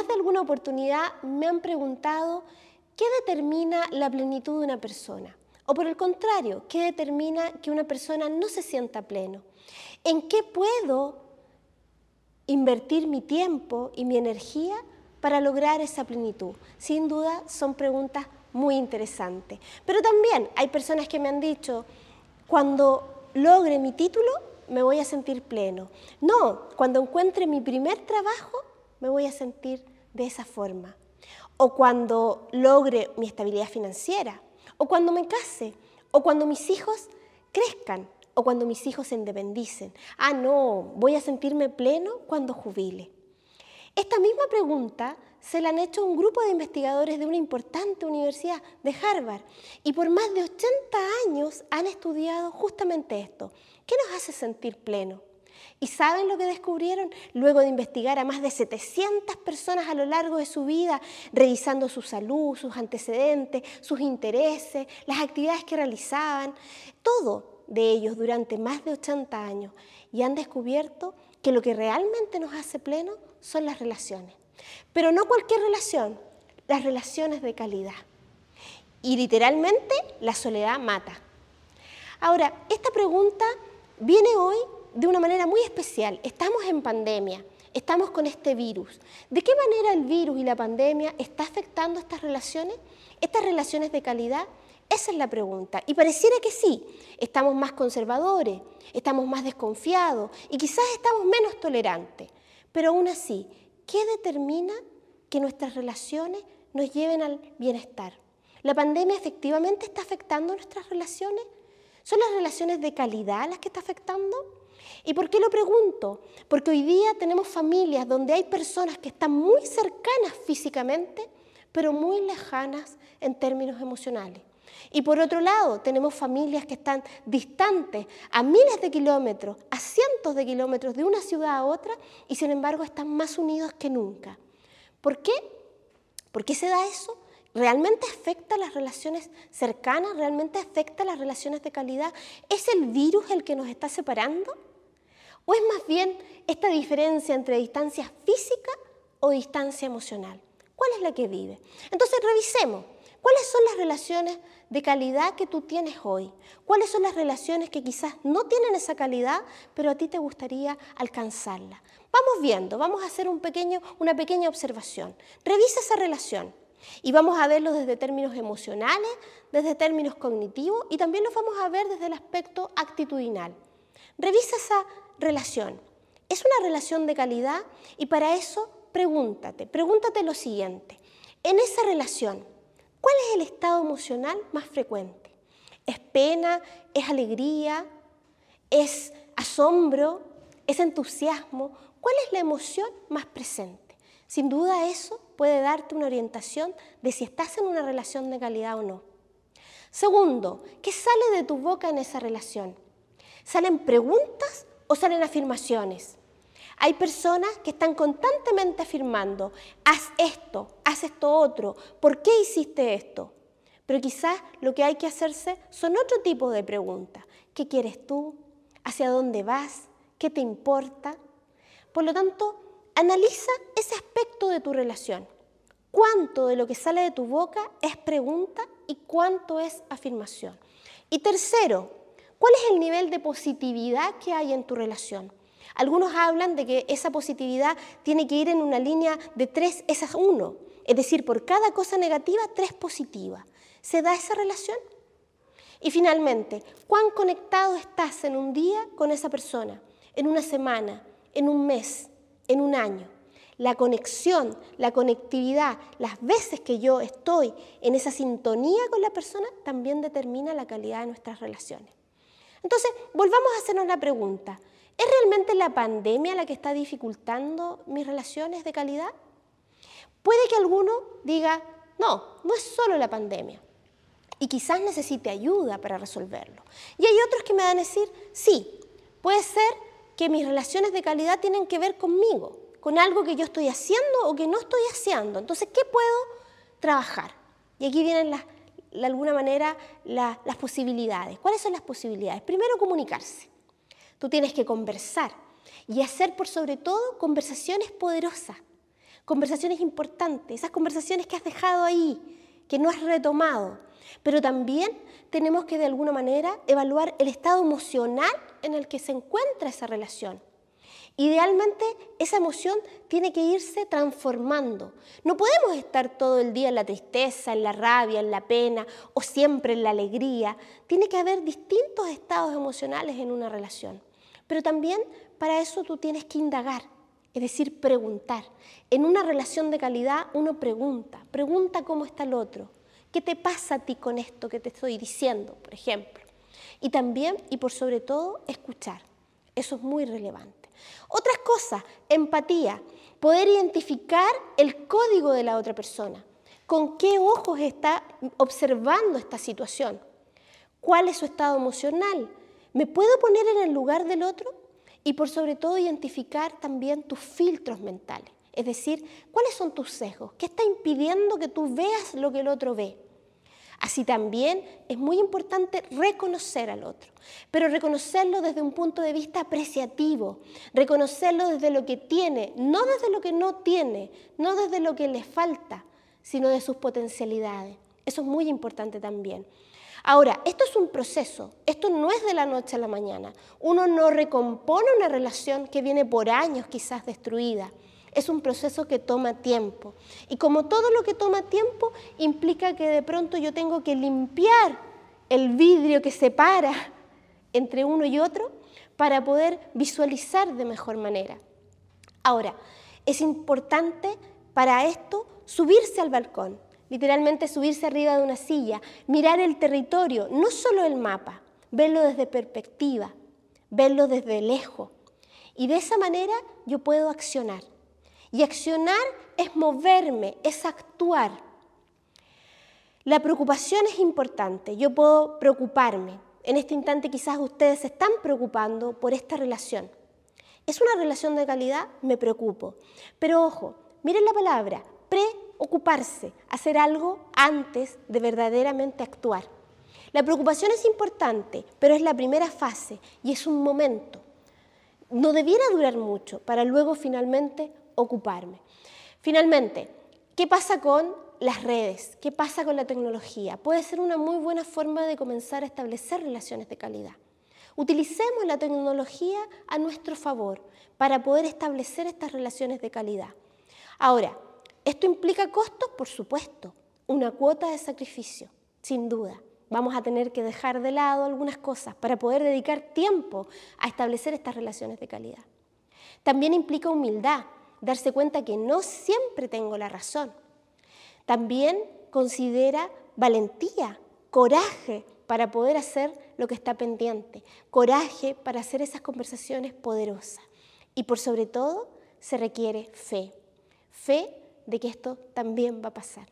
Más de alguna oportunidad me han preguntado qué determina la plenitud de una persona. O por el contrario, ¿qué determina que una persona no se sienta pleno? ¿En qué puedo invertir mi tiempo y mi energía para lograr esa plenitud? Sin duda son preguntas muy interesantes. Pero también hay personas que me han dicho, cuando logre mi título me voy a sentir pleno. No, cuando encuentre mi primer trabajo me voy a sentir de esa forma. O cuando logre mi estabilidad financiera. O cuando me case. O cuando mis hijos crezcan. O cuando mis hijos se independicen. Ah, no, voy a sentirme pleno cuando jubile. Esta misma pregunta se la han hecho un grupo de investigadores de una importante universidad de Harvard y por más de 80 años han estudiado justamente esto. ¿Qué nos hace sentir pleno? ¿Y saben lo que descubrieron? Luego de investigar a más de 700 personas a lo largo de su vida, revisando su salud, sus antecedentes, sus intereses, las actividades que realizaban, todo de ellos durante más de 80 años. Y han descubierto que lo que realmente nos hace pleno son las relaciones. Pero no cualquier relación, las relaciones de calidad. Y literalmente la soledad mata. Ahora, esta pregunta viene hoy de una manera muy especial. Estamos en pandemia, estamos con este virus. ¿De qué manera el virus y la pandemia está afectando estas relaciones? Estas relaciones de calidad, esa es la pregunta. Y pareciera que sí, estamos más conservadores, estamos más desconfiados y quizás estamos menos tolerantes. Pero aún así, ¿Qué determina que nuestras relaciones nos lleven al bienestar? ¿La pandemia efectivamente está afectando nuestras relaciones? ¿Son las relaciones de calidad las que está afectando? ¿Y por qué lo pregunto? Porque hoy día tenemos familias donde hay personas que están muy cercanas físicamente, pero muy lejanas en términos emocionales. Y por otro lado, tenemos familias que están distantes a miles de kilómetros, a cientos de kilómetros de una ciudad a otra, y sin embargo están más unidos que nunca. ¿Por qué? ¿Por qué se da eso? ¿Realmente afecta las relaciones cercanas? ¿Realmente afecta las relaciones de calidad? ¿Es el virus el que nos está separando? ¿O es más bien esta diferencia entre distancia física o distancia emocional? ¿Cuál es la que vive? Entonces revisemos. ¿Cuáles son las relaciones de calidad que tú tienes hoy? ¿Cuáles son las relaciones que quizás no tienen esa calidad, pero a ti te gustaría alcanzarla? Vamos viendo, vamos a hacer una pequeña observación. Revisa esa relación y vamos a verlo desde términos emocionales, desde términos cognitivos y también lo vamos a ver desde el aspecto actitudinal. Revisa esa relación. ¿Es una relación de calidad? Y para eso pregúntate, pregúntate lo siguiente. En esa relación, ¿Cuál es el estado emocional más frecuente? ¿Es pena? ¿Es alegría? ¿Es asombro? ¿Es entusiasmo? ¿Cuál es la emoción más presente? Sin duda eso puede darte una orientación de si estás en una relación de calidad o no. Segundo, ¿qué sale de tu boca en esa relación? ¿Salen preguntas o salen afirmaciones? Hay personas que están constantemente afirmando, haz esto, haz esto otro, ¿por qué hiciste esto? Pero quizás lo que hay que hacerse son otro tipo de preguntas. ¿Qué quieres tú? ¿Hacia dónde vas? ¿Qué te importa? Por lo tanto, analiza ese aspecto de tu relación. ¿Cuánto de lo que sale de tu boca es pregunta y cuánto es afirmación? Y tercero, ¿cuál es el nivel de positividad que hay en tu relación? Algunos hablan de que esa positividad tiene que ir en una línea de tres, esas uno. Es decir, por cada cosa negativa, tres positivas. ¿Se da esa relación? Y finalmente, ¿cuán conectado estás en un día con esa persona? En una semana, en un mes, en un año. La conexión, la conectividad, las veces que yo estoy en esa sintonía con la persona, también determina la calidad de nuestras relaciones. Entonces, volvamos a hacernos la pregunta, ¿Es realmente la pandemia la que está dificultando mis relaciones de calidad? Puede que alguno diga, no, no es solo la pandemia. Y quizás necesite ayuda para resolverlo. Y hay otros que me van a decir, sí, puede ser que mis relaciones de calidad tienen que ver conmigo, con algo que yo estoy haciendo o que no estoy haciendo. Entonces, ¿qué puedo trabajar? Y aquí vienen las, de alguna manera las posibilidades. ¿Cuáles son las posibilidades? Primero, comunicarse. Tú tienes que conversar y hacer por sobre todo conversaciones poderosas. Conversaciones importantes, esas conversaciones que has dejado ahí, que no has retomado. Pero también tenemos que de alguna manera evaluar el estado emocional en el que se encuentra esa relación. Idealmente esa emoción tiene que irse transformando. No podemos estar todo el día en la tristeza, en la rabia, en la pena o siempre en la alegría. Tiene que haber distintos estados emocionales en una relación. Pero también para eso tú tienes que indagar, es decir, preguntar. En una relación de calidad uno pregunta, pregunta cómo está el otro, qué te pasa a ti con esto que te estoy diciendo, por ejemplo. Y también, y por sobre todo, escuchar. Eso es muy relevante. Otras cosas, empatía, poder identificar el código de la otra persona, con qué ojos está observando esta situación, cuál es su estado emocional, ¿me puedo poner en el lugar del otro? Y por sobre todo identificar también tus filtros mentales, es decir, cuáles son tus sesgos, qué está impidiendo que tú veas lo que el otro ve. Así también es muy importante reconocer al otro, pero reconocerlo desde un punto de vista apreciativo, reconocerlo desde lo que tiene, no desde lo que no tiene, no desde lo que le falta, sino de sus potencialidades. Eso es muy importante también. Ahora, esto es un proceso, esto no es de la noche a la mañana. Uno no recompone una relación que viene por años quizás destruida es un proceso que toma tiempo. Y como todo lo que toma tiempo, implica que de pronto yo tengo que limpiar el vidrio que separa entre uno y otro para poder visualizar de mejor manera. Ahora, es importante para esto subirse al balcón, literalmente subirse arriba de una silla, mirar el territorio, no solo el mapa, verlo desde perspectiva, verlo desde lejos. Y de esa manera yo puedo accionar. Y accionar es moverme, es actuar. La preocupación es importante. Yo puedo preocuparme. En este instante quizás ustedes se están preocupando por esta relación. ¿Es una relación de calidad? Me preocupo. Pero ojo, miren la palabra, preocuparse, hacer algo antes de verdaderamente actuar. La preocupación es importante, pero es la primera fase y es un momento. No debiera durar mucho para luego finalmente ocuparme. Finalmente, ¿qué pasa con las redes? ¿Qué pasa con la tecnología? Puede ser una muy buena forma de comenzar a establecer relaciones de calidad. Utilicemos la tecnología a nuestro favor para poder establecer estas relaciones de calidad. Ahora, ¿esto implica costos? Por supuesto, una cuota de sacrificio, sin duda. Vamos a tener que dejar de lado algunas cosas para poder dedicar tiempo a establecer estas relaciones de calidad. También implica humildad, darse cuenta que no siempre tengo la razón. También considera valentía, coraje para poder hacer lo que está pendiente, coraje para hacer esas conversaciones poderosas. Y por sobre todo se requiere fe, fe de que esto también va a pasar.